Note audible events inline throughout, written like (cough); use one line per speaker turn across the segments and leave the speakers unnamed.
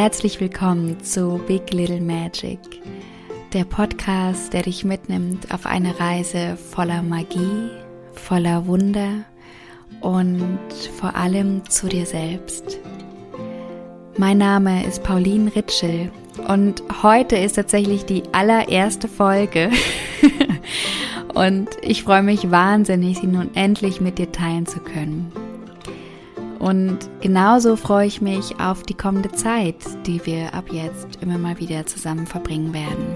herzlich willkommen zu Big Little Magic, der Podcast, der dich mitnimmt auf eine Reise voller Magie, voller Wunder und vor allem zu dir selbst. Mein Name ist Pauline Ritschel und heute ist tatsächlich die allererste Folge (laughs) und ich freue mich wahnsinnig, sie nun endlich mit dir teilen zu können. Und genauso freue ich mich auf die kommende Zeit, die wir ab jetzt immer mal wieder zusammen verbringen werden.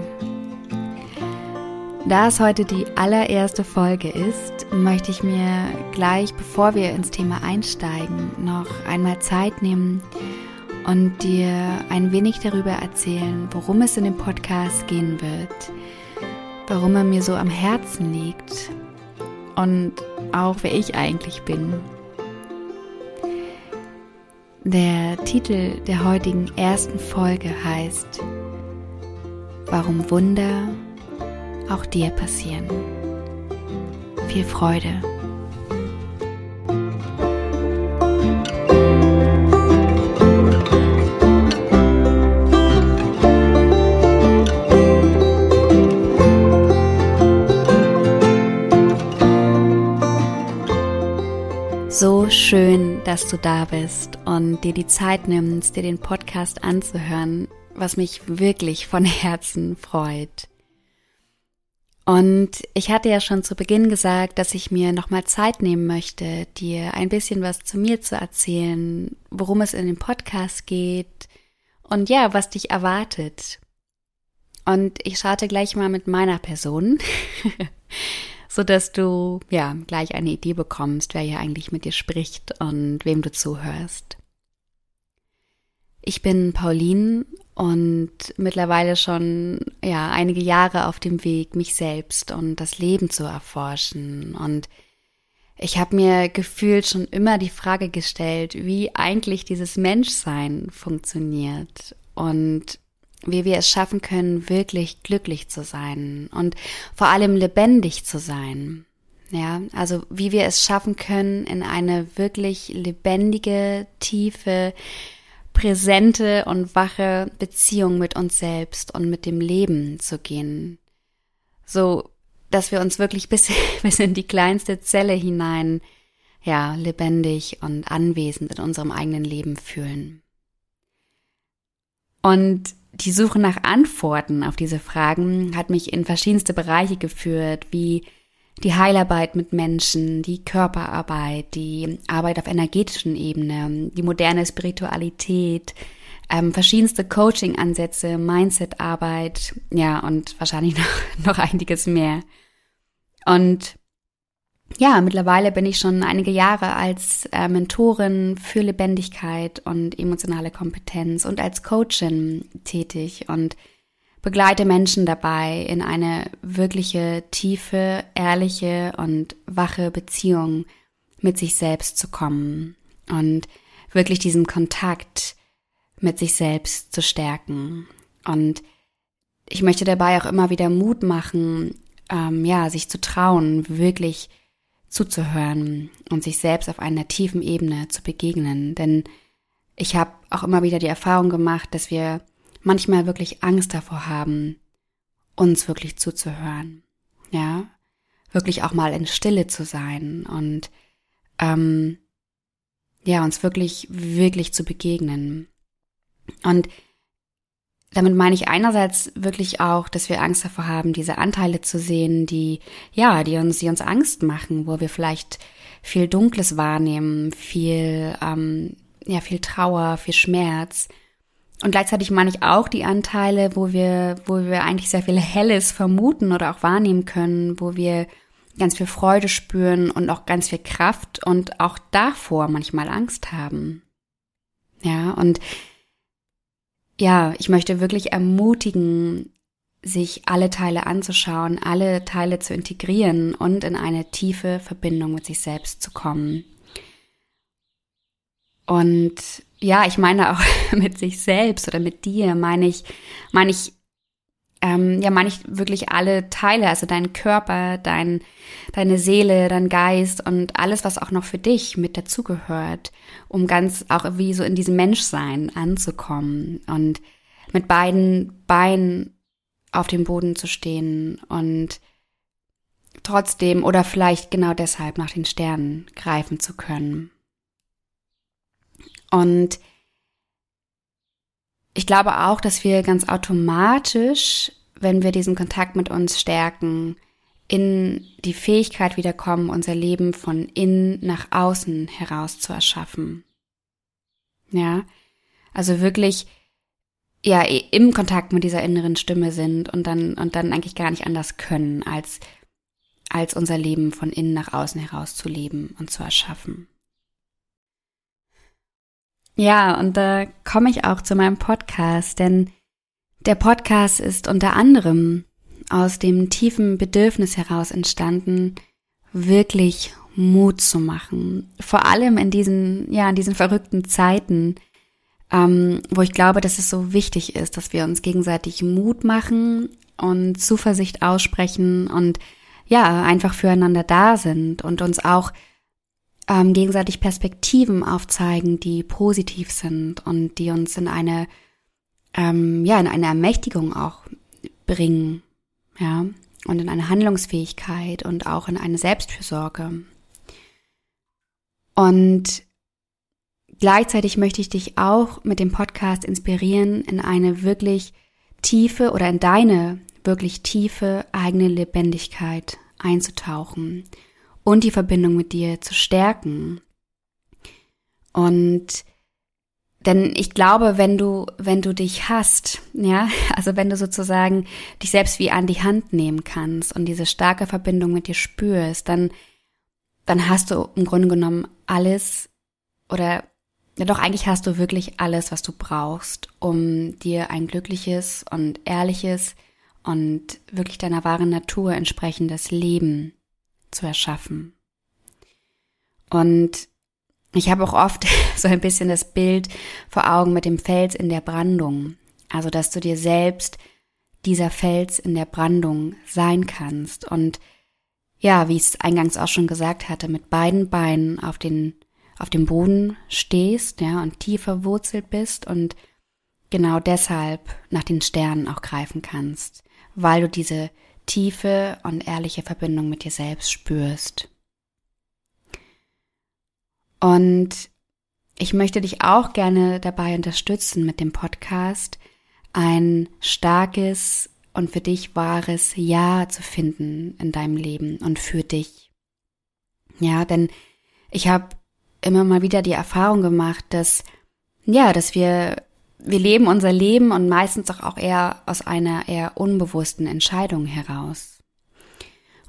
Da es heute die allererste Folge ist, möchte ich mir gleich, bevor wir ins Thema einsteigen, noch einmal Zeit nehmen und dir ein wenig darüber erzählen, worum es in dem Podcast gehen wird, warum er mir so am Herzen liegt und auch wer ich eigentlich bin der Titel der heutigen ersten Folge heißt Warum Wunder auch dir passieren. Viel Freude! Schön, dass du da bist und dir die Zeit nimmst, dir den Podcast anzuhören, was mich wirklich von (laughs) Herzen freut. Und ich hatte ja schon zu Beginn gesagt, dass ich mir nochmal Zeit nehmen möchte, dir ein bisschen was zu mir zu erzählen, worum es in dem Podcast geht und ja, was dich erwartet. Und ich starte gleich mal mit meiner Person. (laughs) so dass du ja gleich eine Idee bekommst, wer hier eigentlich mit dir spricht und wem du zuhörst. Ich bin Pauline und mittlerweile schon ja einige Jahre auf dem Weg, mich selbst und das Leben zu erforschen und ich habe mir gefühlt schon immer die Frage gestellt, wie eigentlich dieses Menschsein funktioniert und wie wir es schaffen können, wirklich glücklich zu sein und vor allem lebendig zu sein. Ja, also wie wir es schaffen können, in eine wirklich lebendige, tiefe, präsente und wache Beziehung mit uns selbst und mit dem Leben zu gehen. So, dass wir uns wirklich bis, (laughs) bis in die kleinste Zelle hinein, ja, lebendig und anwesend in unserem eigenen Leben fühlen. Und die Suche nach Antworten auf diese Fragen hat mich in verschiedenste Bereiche geführt, wie die Heilarbeit mit Menschen, die Körperarbeit, die Arbeit auf energetischen Ebene, die moderne Spiritualität, ähm, verschiedenste Coaching-Ansätze, Mindset-Arbeit, ja, und wahrscheinlich (laughs) noch, noch einiges mehr. Und ja, mittlerweile bin ich schon einige Jahre als äh, Mentorin für Lebendigkeit und emotionale Kompetenz und als Coachin tätig und begleite Menschen dabei, in eine wirkliche, tiefe, ehrliche und wache Beziehung mit sich selbst zu kommen und wirklich diesen Kontakt mit sich selbst zu stärken. Und ich möchte dabei auch immer wieder Mut machen, ähm, ja, sich zu trauen, wirklich zuzuhören und sich selbst auf einer tiefen Ebene zu begegnen. Denn ich habe auch immer wieder die Erfahrung gemacht, dass wir manchmal wirklich Angst davor haben, uns wirklich zuzuhören. Ja, wirklich auch mal in Stille zu sein und ähm, ja, uns wirklich, wirklich zu begegnen. Und damit meine ich einerseits wirklich auch, dass wir Angst davor haben, diese Anteile zu sehen, die, ja, die uns, die uns Angst machen, wo wir vielleicht viel Dunkles wahrnehmen, viel, ähm, ja, viel Trauer, viel Schmerz. Und gleichzeitig meine ich auch die Anteile, wo wir, wo wir eigentlich sehr viel Helles vermuten oder auch wahrnehmen können, wo wir ganz viel Freude spüren und auch ganz viel Kraft und auch davor manchmal Angst haben. Ja, und ja, ich möchte wirklich ermutigen, sich alle Teile anzuschauen, alle Teile zu integrieren und in eine tiefe Verbindung mit sich selbst zu kommen. Und ja, ich meine auch (laughs) mit sich selbst oder mit dir, meine ich, meine ich ähm, ja meine ich wirklich alle Teile, also dein Körper, dein, deine Seele, dein Geist und alles, was auch noch für dich mit dazugehört, um ganz auch wie so in diesem Menschsein anzukommen und mit beiden Beinen auf dem Boden zu stehen und trotzdem oder vielleicht genau deshalb nach den Sternen greifen zu können. Und ich glaube auch, dass wir ganz automatisch, wenn wir diesen Kontakt mit uns stärken, in die Fähigkeit wiederkommen, unser Leben von innen nach außen heraus zu erschaffen. Ja, also wirklich ja im Kontakt mit dieser inneren Stimme sind und dann und dann eigentlich gar nicht anders können, als als unser Leben von innen nach außen heraus zu leben und zu erschaffen. Ja, und da komme ich auch zu meinem Podcast, denn der Podcast ist unter anderem aus dem tiefen Bedürfnis heraus entstanden, wirklich Mut zu machen. Vor allem in diesen, ja, in diesen verrückten Zeiten, ähm, wo ich glaube, dass es so wichtig ist, dass wir uns gegenseitig Mut machen und Zuversicht aussprechen und ja, einfach füreinander da sind und uns auch ähm, gegenseitig Perspektiven aufzeigen, die positiv sind und die uns in eine, ähm, ja, in eine Ermächtigung auch bringen, ja, und in eine Handlungsfähigkeit und auch in eine Selbstfürsorge. Und gleichzeitig möchte ich dich auch mit dem Podcast inspirieren, in eine wirklich tiefe oder in deine wirklich tiefe eigene Lebendigkeit einzutauchen und die Verbindung mit dir zu stärken. Und denn ich glaube, wenn du, wenn du dich hast, ja, (laughs) also wenn du sozusagen dich selbst wie an die Hand nehmen kannst und diese starke Verbindung mit dir spürst, dann, dann hast du im Grunde genommen alles oder ja doch eigentlich hast du wirklich alles, was du brauchst, um dir ein glückliches und ehrliches und wirklich deiner wahren Natur entsprechendes Leben zu erschaffen. Und ich habe auch oft (laughs) so ein bisschen das Bild vor Augen mit dem Fels in der Brandung. Also, dass du dir selbst dieser Fels in der Brandung sein kannst und ja, wie ich es eingangs auch schon gesagt hatte, mit beiden Beinen auf den auf dem Boden stehst, ja, und tief verwurzelt bist und genau deshalb nach den Sternen auch greifen kannst, weil du diese tiefe und ehrliche Verbindung mit dir selbst spürst. Und ich möchte dich auch gerne dabei unterstützen mit dem Podcast, ein starkes und für dich wahres Ja zu finden in deinem Leben und für dich. Ja, denn ich habe immer mal wieder die Erfahrung gemacht, dass ja, dass wir wir leben unser Leben und meistens auch eher aus einer eher unbewussten Entscheidung heraus.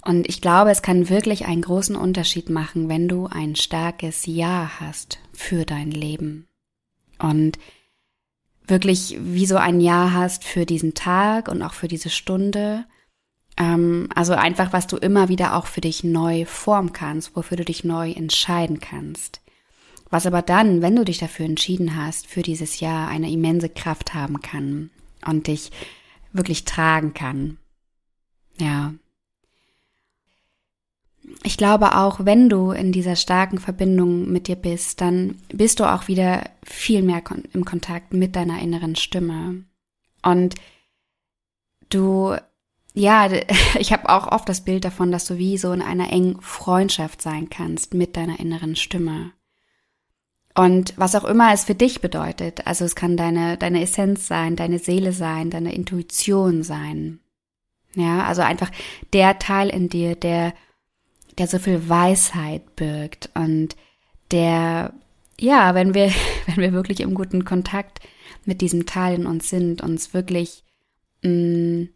Und ich glaube, es kann wirklich einen großen Unterschied machen, wenn du ein starkes Ja hast für dein Leben. Und wirklich wie so ein Ja hast für diesen Tag und auch für diese Stunde. Ähm, also einfach, was du immer wieder auch für dich neu formen kannst, wofür du dich neu entscheiden kannst. Was aber dann, wenn du dich dafür entschieden hast, für dieses Jahr eine immense Kraft haben kann und dich wirklich tragen kann. Ja. Ich glaube auch, wenn du in dieser starken Verbindung mit dir bist, dann bist du auch wieder viel mehr im Kontakt mit deiner inneren Stimme. Und du, ja, (laughs) ich habe auch oft das Bild davon, dass du wie so in einer engen Freundschaft sein kannst mit deiner inneren Stimme. Und was auch immer es für dich bedeutet, also es kann deine, deine Essenz sein, deine Seele sein, deine Intuition sein. Ja, also einfach der Teil in dir, der, der so viel Weisheit birgt und der, ja, wenn wir, (laughs) wenn wir wirklich im guten Kontakt mit diesem Teil in uns sind, uns wirklich, mh, mm,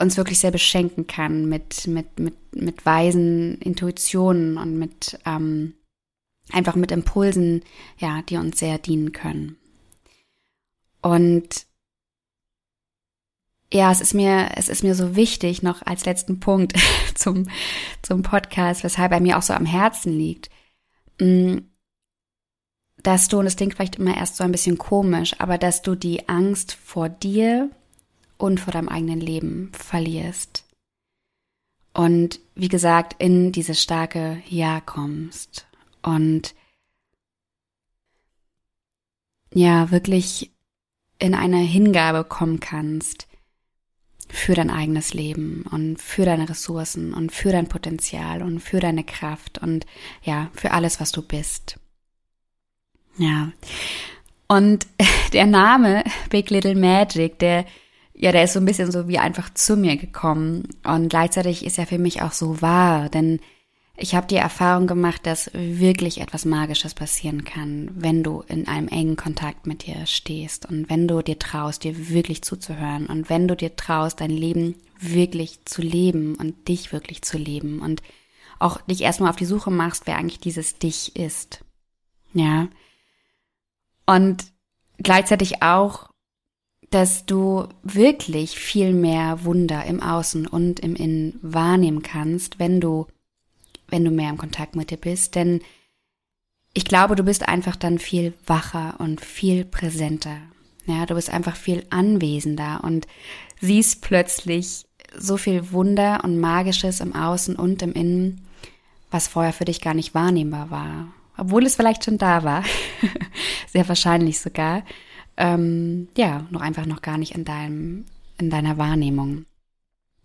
uns wirklich sehr beschenken kann mit, mit, mit, mit weisen Intuitionen und mit, ähm, einfach mit Impulsen, ja, die uns sehr dienen können. Und ja, es ist mir, es ist mir so wichtig, noch als letzten Punkt (laughs) zum, zum Podcast, weshalb er mir auch so am Herzen liegt, mm, dass du, und das klingt vielleicht immer erst so ein bisschen komisch, aber dass du die Angst vor dir und vor deinem eigenen Leben verlierst. Und wie gesagt, in dieses starke Ja kommst. Und ja, wirklich in eine Hingabe kommen kannst für dein eigenes Leben und für deine Ressourcen und für dein Potenzial und für deine Kraft und ja, für alles, was du bist. Ja. Und (laughs) der Name Big Little Magic, der ja, der ist so ein bisschen so wie einfach zu mir gekommen und gleichzeitig ist er für mich auch so wahr, denn ich habe die Erfahrung gemacht, dass wirklich etwas Magisches passieren kann, wenn du in einem engen Kontakt mit dir stehst und wenn du dir traust, dir wirklich zuzuhören und wenn du dir traust, dein Leben wirklich zu leben und dich wirklich zu leben und auch dich erstmal auf die Suche machst, wer eigentlich dieses Dich ist. Ja. Und gleichzeitig auch, dass du wirklich viel mehr Wunder im Außen und im Innen wahrnehmen kannst, wenn du wenn du mehr im Kontakt mit dir bist, denn ich glaube, du bist einfach dann viel wacher und viel präsenter. Ja, du bist einfach viel anwesender und siehst plötzlich so viel Wunder und Magisches im Außen und im Innen, was vorher für dich gar nicht wahrnehmbar war. Obwohl es vielleicht schon da war. (laughs) Sehr wahrscheinlich sogar. Ähm, ja, noch einfach noch gar nicht in deinem, in deiner Wahrnehmung.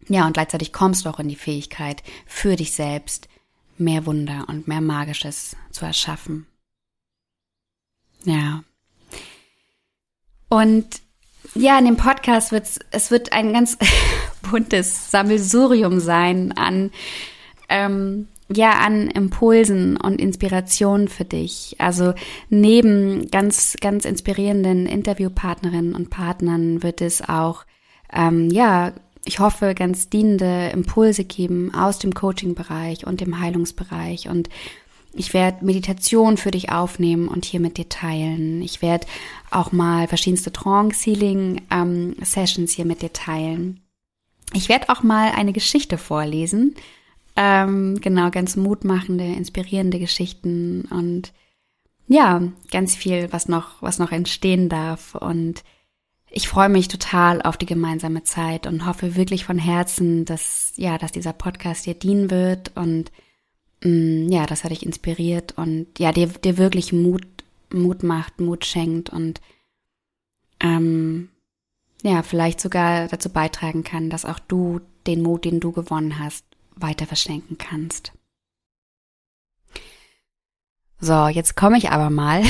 Ja, und gleichzeitig kommst du auch in die Fähigkeit, für dich selbst mehr Wunder und mehr Magisches zu erschaffen. Ja. Und ja, in dem Podcast wird es wird ein ganz (laughs) buntes Sammelsurium sein an ähm, ja an Impulsen und Inspirationen für dich. Also neben ganz ganz inspirierenden Interviewpartnerinnen und Partnern wird es auch ähm, ja ich hoffe, ganz dienende Impulse geben aus dem Coaching-Bereich und dem Heilungsbereich. Und ich werde Meditation für dich aufnehmen und hier mit dir teilen. Ich werde auch mal verschiedenste Trance-Healing-Sessions hier mit dir teilen. Ich werde auch mal eine Geschichte vorlesen. Ähm, genau, ganz mutmachende, inspirierende Geschichten und ja, ganz viel, was noch, was noch entstehen darf. Und ich freue mich total auf die gemeinsame Zeit und hoffe wirklich von Herzen, dass, ja, dass dieser Podcast dir dienen wird und, mh, mm, ja, dass er dich inspiriert und, ja, dir, dir wirklich Mut, Mut macht, Mut schenkt und, ähm, ja, vielleicht sogar dazu beitragen kann, dass auch du den Mut, den du gewonnen hast, weiter verschenken kannst. So, jetzt komme ich aber mal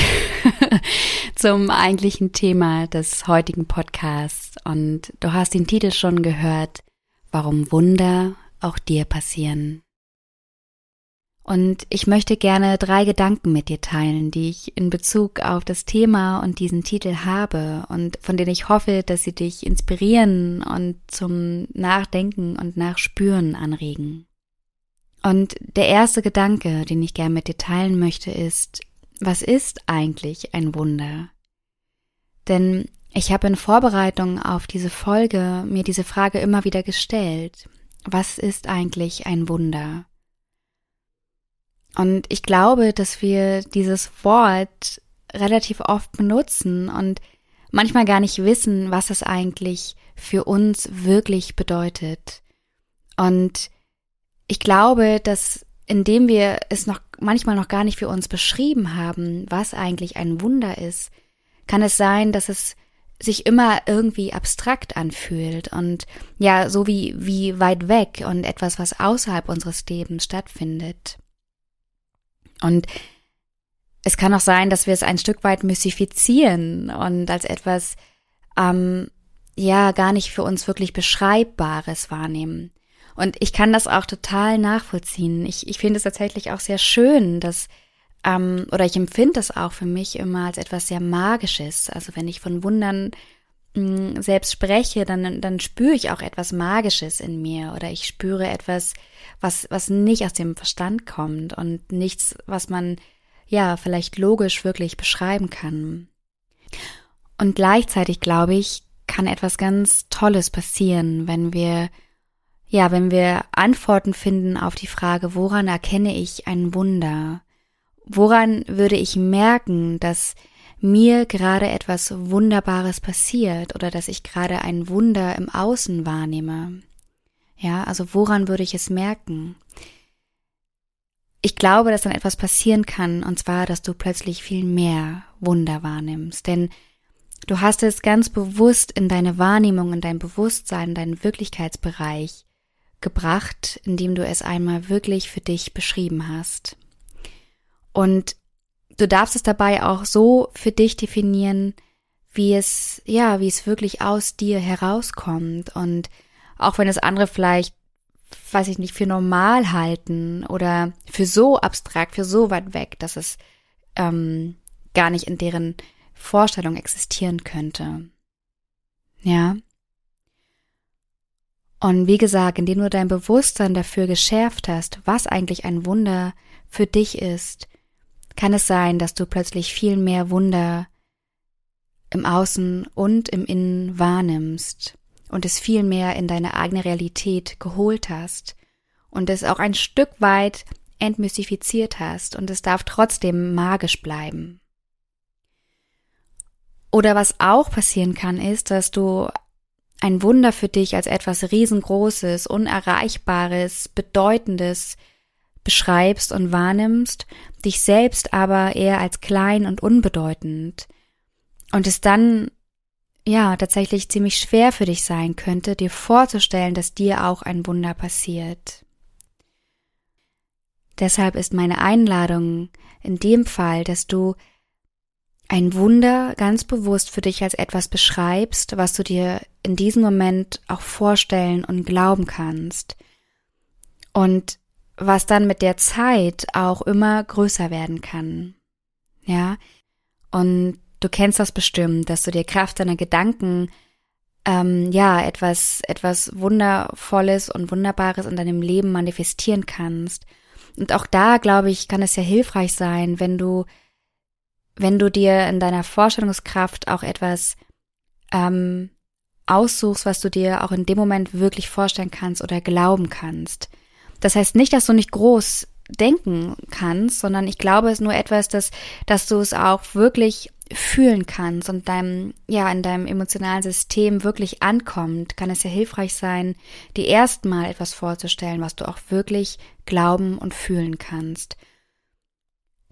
(laughs) zum eigentlichen Thema des heutigen Podcasts. Und du hast den Titel schon gehört, warum Wunder auch dir passieren. Und ich möchte gerne drei Gedanken mit dir teilen, die ich in Bezug auf das Thema und diesen Titel habe und von denen ich hoffe, dass sie dich inspirieren und zum Nachdenken und Nachspüren anregen. Und der erste Gedanke, den ich gerne mit dir teilen möchte, ist, was ist eigentlich ein Wunder? Denn ich habe in Vorbereitung auf diese Folge mir diese Frage immer wieder gestellt. Was ist eigentlich ein Wunder? Und ich glaube, dass wir dieses Wort relativ oft benutzen und manchmal gar nicht wissen, was es eigentlich für uns wirklich bedeutet. Und ich glaube, dass indem wir es noch manchmal noch gar nicht für uns beschrieben haben, was eigentlich ein Wunder ist, kann es sein, dass es sich immer irgendwie abstrakt anfühlt und ja, so wie, wie weit weg und etwas, was außerhalb unseres Lebens stattfindet. Und es kann auch sein, dass wir es ein Stück weit mystifizieren und als etwas, ähm, ja, gar nicht für uns wirklich Beschreibbares wahrnehmen. Und ich kann das auch total nachvollziehen. Ich, ich finde es tatsächlich auch sehr schön, dass, ähm, oder ich empfinde das auch für mich immer als etwas sehr Magisches. Also wenn ich von Wundern mh, mm, selbst spreche, dann, dann spüre ich auch etwas Magisches in mir oder ich spüre etwas, was, was nicht aus dem Verstand kommt und nichts, was man ja vielleicht logisch wirklich beschreiben kann. Und gleichzeitig glaube ich, kann etwas ganz Tolles passieren, wenn wir ja, wenn wir Antworten finden auf die Frage, woran erkenne ich ein Wunder? Woran würde ich merken, dass mir gerade etwas Wunderbares passiert oder dass ich gerade ein Wunder im Außen wahrnehme. Ja, also woran würde ich es merken? Ich glaube, dass dann etwas passieren kann, und zwar, dass du plötzlich viel mehr Wunder wahrnimmst, denn du hast es ganz bewusst in deine Wahrnehmung, in dein Bewusstsein, in deinen Wirklichkeitsbereich gebracht, indem du es einmal wirklich für dich beschrieben hast. Und du darfst es dabei auch so für dich definieren, wie es, ja, wie es wirklich aus dir herauskommt. Und auch wenn es andere vielleicht, weiß ich nicht, für normal halten oder für so abstrakt, für so weit weg, dass es ähm, gar nicht in deren Vorstellung existieren könnte. Ja. Und wie gesagt, indem du dein Bewusstsein dafür geschärft hast, was eigentlich ein Wunder für dich ist, kann es sein, dass du plötzlich viel mehr Wunder im Außen und im Innen wahrnimmst und es viel mehr in deine eigene Realität geholt hast und es auch ein Stück weit entmystifiziert hast und es darf trotzdem magisch bleiben. Oder was auch passieren kann, ist, dass du ein Wunder für dich als etwas riesengroßes, unerreichbares, bedeutendes beschreibst und wahrnimmst, dich selbst aber eher als klein und unbedeutend. Und es dann ja tatsächlich ziemlich schwer für dich sein könnte, dir vorzustellen, dass dir auch ein Wunder passiert. Deshalb ist meine Einladung in dem Fall, dass du ein Wunder ganz bewusst für dich als etwas beschreibst, was du dir in diesem Moment auch vorstellen und glauben kannst. Und was dann mit der Zeit auch immer größer werden kann. Ja, und du kennst das bestimmt, dass du dir Kraft deiner Gedanken ähm, ja etwas etwas wundervolles und wunderbares in deinem Leben manifestieren kannst. Und auch da glaube ich, kann es ja hilfreich sein, wenn du wenn du dir in deiner Vorstellungskraft auch etwas ähm, aussuchst, was du dir auch in dem Moment wirklich vorstellen kannst oder glauben kannst. Das heißt nicht, dass du nicht groß denken kannst, sondern ich glaube, es ist nur etwas, dass, dass du es auch wirklich fühlen kannst und deinem, ja, in deinem emotionalen System wirklich ankommt, kann es ja hilfreich sein, dir erstmal etwas vorzustellen, was du auch wirklich glauben und fühlen kannst.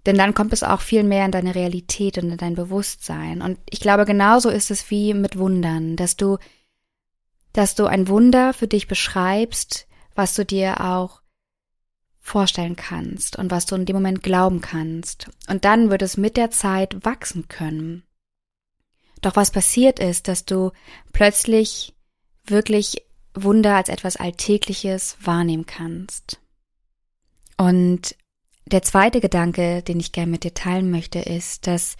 Denn dann kommt es auch viel mehr in deine Realität und in dein Bewusstsein. Und ich glaube, genauso ist es wie mit Wundern, dass du, dass du ein Wunder für dich beschreibst, was du dir auch vorstellen kannst und was du in dem Moment glauben kannst. Und dann wird es mit der Zeit wachsen können. Doch was passiert ist, dass du plötzlich wirklich Wunder als etwas Alltägliches wahrnehmen kannst. Und der zweite Gedanke, den ich gerne mit dir teilen möchte, ist, dass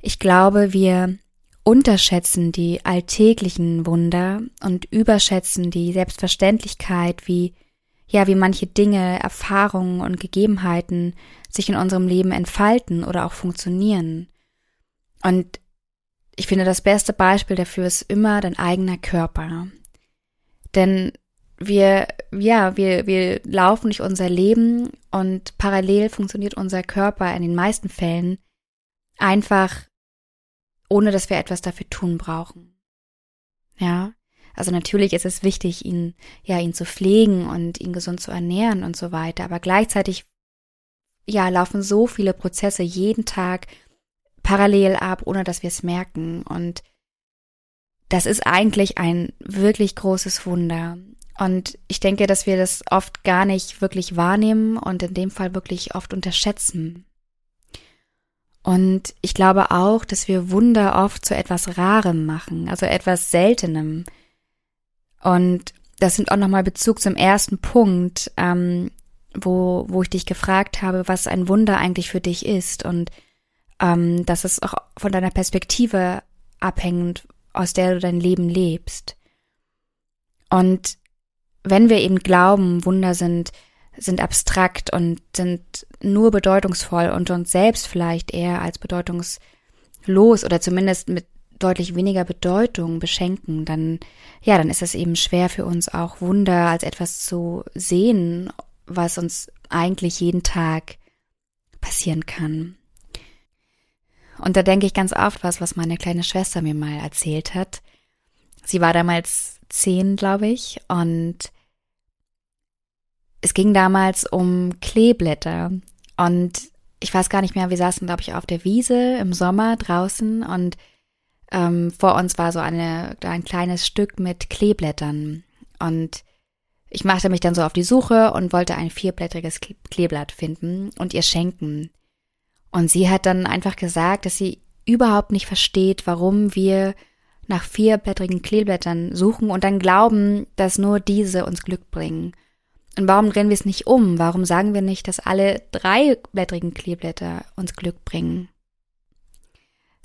ich glaube, wir unterschätzen die alltäglichen Wunder und überschätzen die Selbstverständlichkeit, wie ja, wie manche Dinge, Erfahrungen und Gegebenheiten sich in unserem Leben entfalten oder auch funktionieren. Und ich finde, das beste Beispiel dafür ist immer dein eigener Körper. Denn wir, ja, wir, wir laufen durch unser Leben und parallel funktioniert unser Körper in den meisten Fällen einfach, ohne dass wir etwas dafür tun brauchen. Ja. Also natürlich ist es wichtig, ihn, ja, ihn zu pflegen und ihn gesund zu ernähren und so weiter. Aber gleichzeitig, ja, laufen so viele Prozesse jeden Tag parallel ab, ohne dass wir es merken. Und das ist eigentlich ein wirklich großes Wunder. Und ich denke, dass wir das oft gar nicht wirklich wahrnehmen und in dem Fall wirklich oft unterschätzen. Und ich glaube auch, dass wir Wunder oft zu etwas Rarem machen, also etwas Seltenem. Und das sind auch nochmal Bezug zum ersten Punkt, ähm, wo, wo ich dich gefragt habe, was ein Wunder eigentlich für dich ist. Und ähm, das ist auch von deiner Perspektive abhängend, aus der du dein Leben lebst. Und wenn wir eben glauben, Wunder sind, sind abstrakt und sind nur bedeutungsvoll und uns selbst vielleicht eher als bedeutungslos oder zumindest mit deutlich weniger Bedeutung beschenken, dann, ja, dann ist es eben schwer für uns auch Wunder als etwas zu sehen, was uns eigentlich jeden Tag passieren kann. Und da denke ich ganz oft was, was meine kleine Schwester mir mal erzählt hat. Sie war damals zehn, glaube ich, und es ging damals um Kleeblätter. Und ich weiß gar nicht mehr, wir saßen, glaube ich, auf der Wiese im Sommer draußen und ähm, vor uns war so eine, ein kleines Stück mit Kleeblättern. Und ich machte mich dann so auf die Suche und wollte ein vierblättriges Kleeblatt finden und ihr schenken. Und sie hat dann einfach gesagt, dass sie überhaupt nicht versteht, warum wir nach vierblättrigen Kleeblättern suchen und dann glauben, dass nur diese uns Glück bringen. Und warum drehen wir es nicht um? Warum sagen wir nicht, dass alle dreiblättrigen Kleeblätter uns Glück bringen?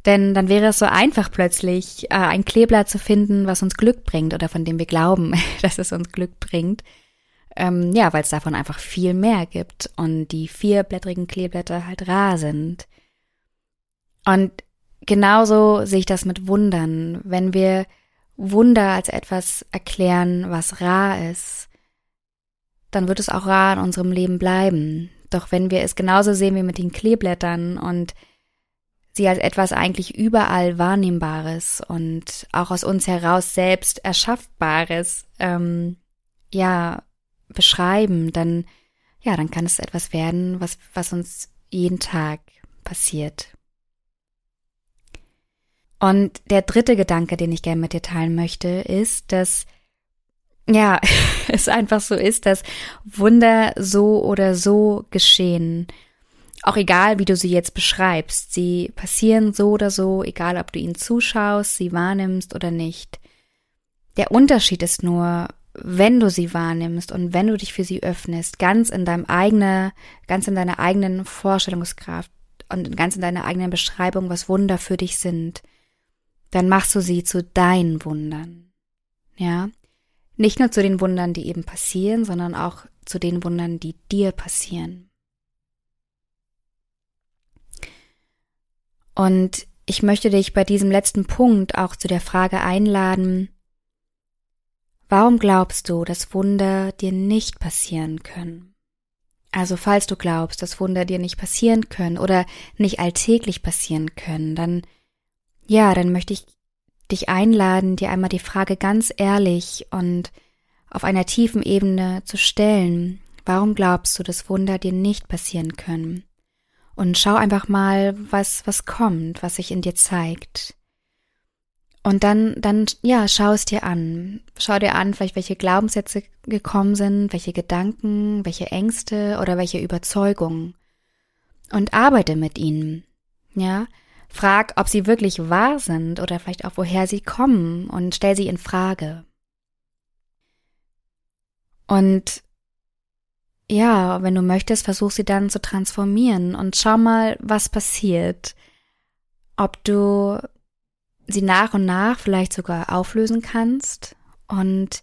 Denn dann wäre es so einfach plötzlich, äh, ein Kleeblatt zu finden, was uns Glück bringt oder von dem wir glauben, (laughs) dass es uns Glück bringt. Ähm, ja, weil es davon einfach viel mehr gibt und die vierblättrigen Kleeblätter halt rar sind. Und genauso sehe ich das mit Wundern. Wenn wir Wunder als etwas erklären, was rar ist, dann wird es auch rar in unserem Leben bleiben. Doch wenn wir es genauso sehen wie mit den Kleeblättern und sie als etwas eigentlich überall Wahrnehmbares und auch aus uns heraus selbst erschaffbares, ähm, ja, beschreiben, dann, ja, dann kann es etwas werden, was, was uns jeden Tag passiert. Und der dritte Gedanke, den ich gerne mit dir teilen möchte, ist, dass ja, (laughs) es einfach so ist, dass Wunder so oder so geschehen. Auch egal, wie du sie jetzt beschreibst. Sie passieren so oder so, egal ob du ihnen zuschaust, sie wahrnimmst oder nicht. Der Unterschied ist nur, wenn du sie wahrnimmst und wenn du dich für sie öffnest, ganz in deinem eigenen, ganz in deiner eigenen Vorstellungskraft und ganz in deiner eigenen Beschreibung, was Wunder für dich sind, dann machst du sie zu deinen Wundern. Ja? Nicht nur zu den Wundern, die eben passieren, sondern auch zu den Wundern, die dir passieren. Und ich möchte dich bei diesem letzten Punkt auch zu der Frage einladen, warum glaubst du, dass Wunder dir nicht passieren können? Also falls du glaubst, dass Wunder dir nicht passieren können oder nicht alltäglich passieren können, dann ja, dann möchte ich dich einladen, dir einmal die Frage ganz ehrlich und auf einer tiefen Ebene zu stellen. Warum glaubst du, dass Wunder dir nicht passieren können? Und schau einfach mal, was, was kommt, was sich in dir zeigt. Und dann, dann, ja, schau es dir an. Schau dir an, vielleicht welche Glaubenssätze gekommen sind, welche Gedanken, welche Ängste oder welche Überzeugungen. Und arbeite mit ihnen. Ja, Frag, ob sie wirklich wahr sind oder vielleicht auch woher sie kommen und stell sie in Frage. Und ja, wenn du möchtest, versuch sie dann zu transformieren und schau mal, was passiert. Ob du sie nach und nach vielleicht sogar auflösen kannst und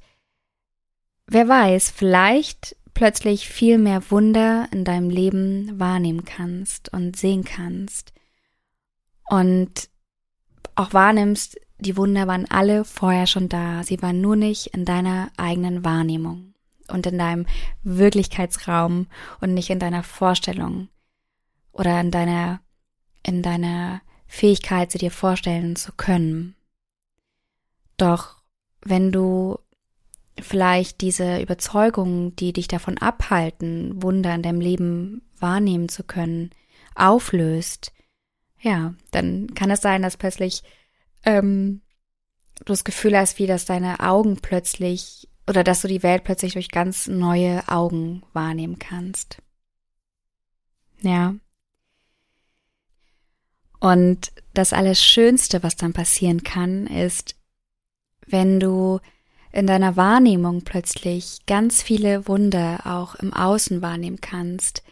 wer weiß, vielleicht plötzlich viel mehr Wunder in deinem Leben wahrnehmen kannst und sehen kannst und auch wahrnimmst, die Wunder waren alle vorher schon da. Sie waren nur nicht in deiner eigenen Wahrnehmung und in deinem Wirklichkeitsraum und nicht in deiner Vorstellung oder in deiner, in deiner Fähigkeit, sie dir vorstellen zu können. Doch wenn du vielleicht diese Überzeugungen, die dich davon abhalten, Wunder in deinem Leben wahrnehmen zu können, auflöst, ja, dann kann es sein, dass plötzlich ähm, du das Gefühl hast, wie dass deine Augen plötzlich oder dass du die Welt plötzlich durch ganz neue Augen wahrnehmen kannst. Ja. Und das Allerschönste, was dann passieren kann, ist, wenn du in deiner Wahrnehmung plötzlich ganz viele Wunder auch im Außen wahrnehmen kannst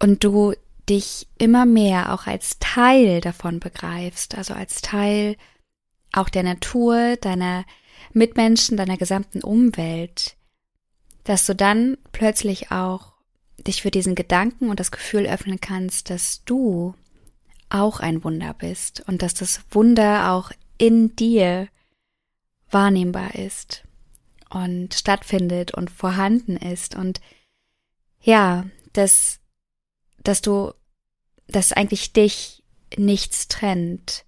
und du dich immer mehr auch als Teil davon begreifst, also als Teil auch der Natur, deiner Mitmenschen, deiner gesamten Umwelt, dass du dann plötzlich auch dich für diesen Gedanken und das Gefühl öffnen kannst, dass du auch ein Wunder bist und dass das Wunder auch in dir wahrnehmbar ist und stattfindet und vorhanden ist. Und ja, dass, dass du dass eigentlich dich nichts trennt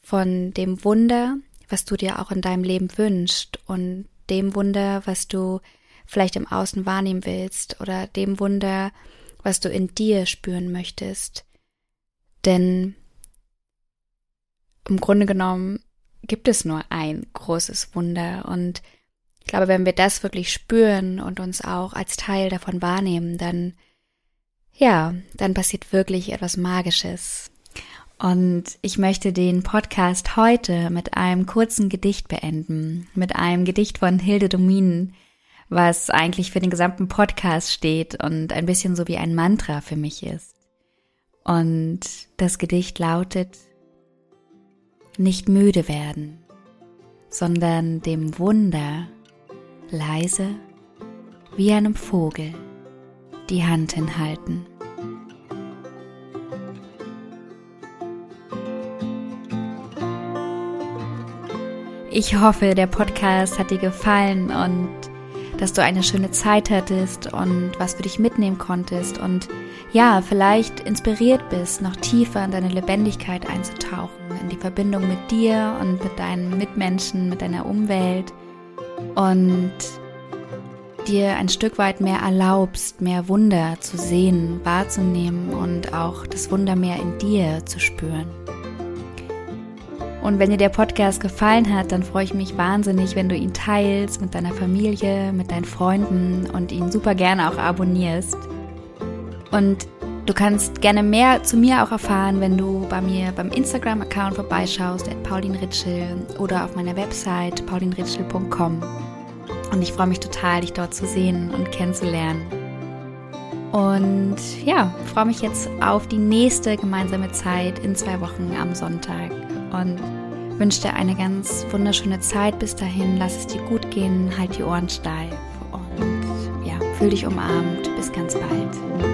von dem Wunder, was du dir auch in deinem Leben wünschst und dem Wunder, was du vielleicht im Außen wahrnehmen willst oder dem Wunder, was du in dir spüren möchtest. Denn im Grunde genommen gibt es nur ein großes Wunder und ich glaube, wenn wir das wirklich spüren und uns auch als Teil davon wahrnehmen, dann ja, dann passiert wirklich etwas Magisches. Und ich möchte den Podcast heute mit einem kurzen Gedicht beenden, mit einem Gedicht von Hilde Dominen, was eigentlich für den gesamten Podcast steht und ein bisschen so wie ein Mantra für mich ist. Und das Gedicht lautet, nicht müde werden, sondern dem Wunder leise wie einem Vogel die Hand hinhalten. Ich hoffe, der Podcast hat dir gefallen und dass du eine schöne Zeit hattest und was für dich mitnehmen konntest und ja, vielleicht inspiriert bist, noch tiefer in deine Lebendigkeit einzutauchen, in die Verbindung mit dir und mit deinen Mitmenschen, mit deiner Umwelt und dir ein Stück weit mehr erlaubst, mehr Wunder zu sehen, wahrzunehmen und auch das Wunder mehr in dir zu spüren. Und wenn dir der Podcast gefallen hat, dann freue ich mich wahnsinnig, wenn du ihn teilst mit deiner Familie, mit deinen Freunden und ihn super gerne auch abonnierst. Und du kannst gerne mehr zu mir auch erfahren, wenn du bei mir beim Instagram-Account vorbeischaust, at paulinritschel oder auf meiner Website paulinritschel.com. Und ich freue mich total, dich dort zu sehen und kennenzulernen. Und ja, freue mich jetzt auf die nächste gemeinsame Zeit in zwei Wochen am Sonntag. Und wünsche dir eine ganz wunderschöne Zeit bis dahin. Lass es dir gut gehen, halt die Ohren steif und ja, fühl dich umarmt. Bis ganz bald.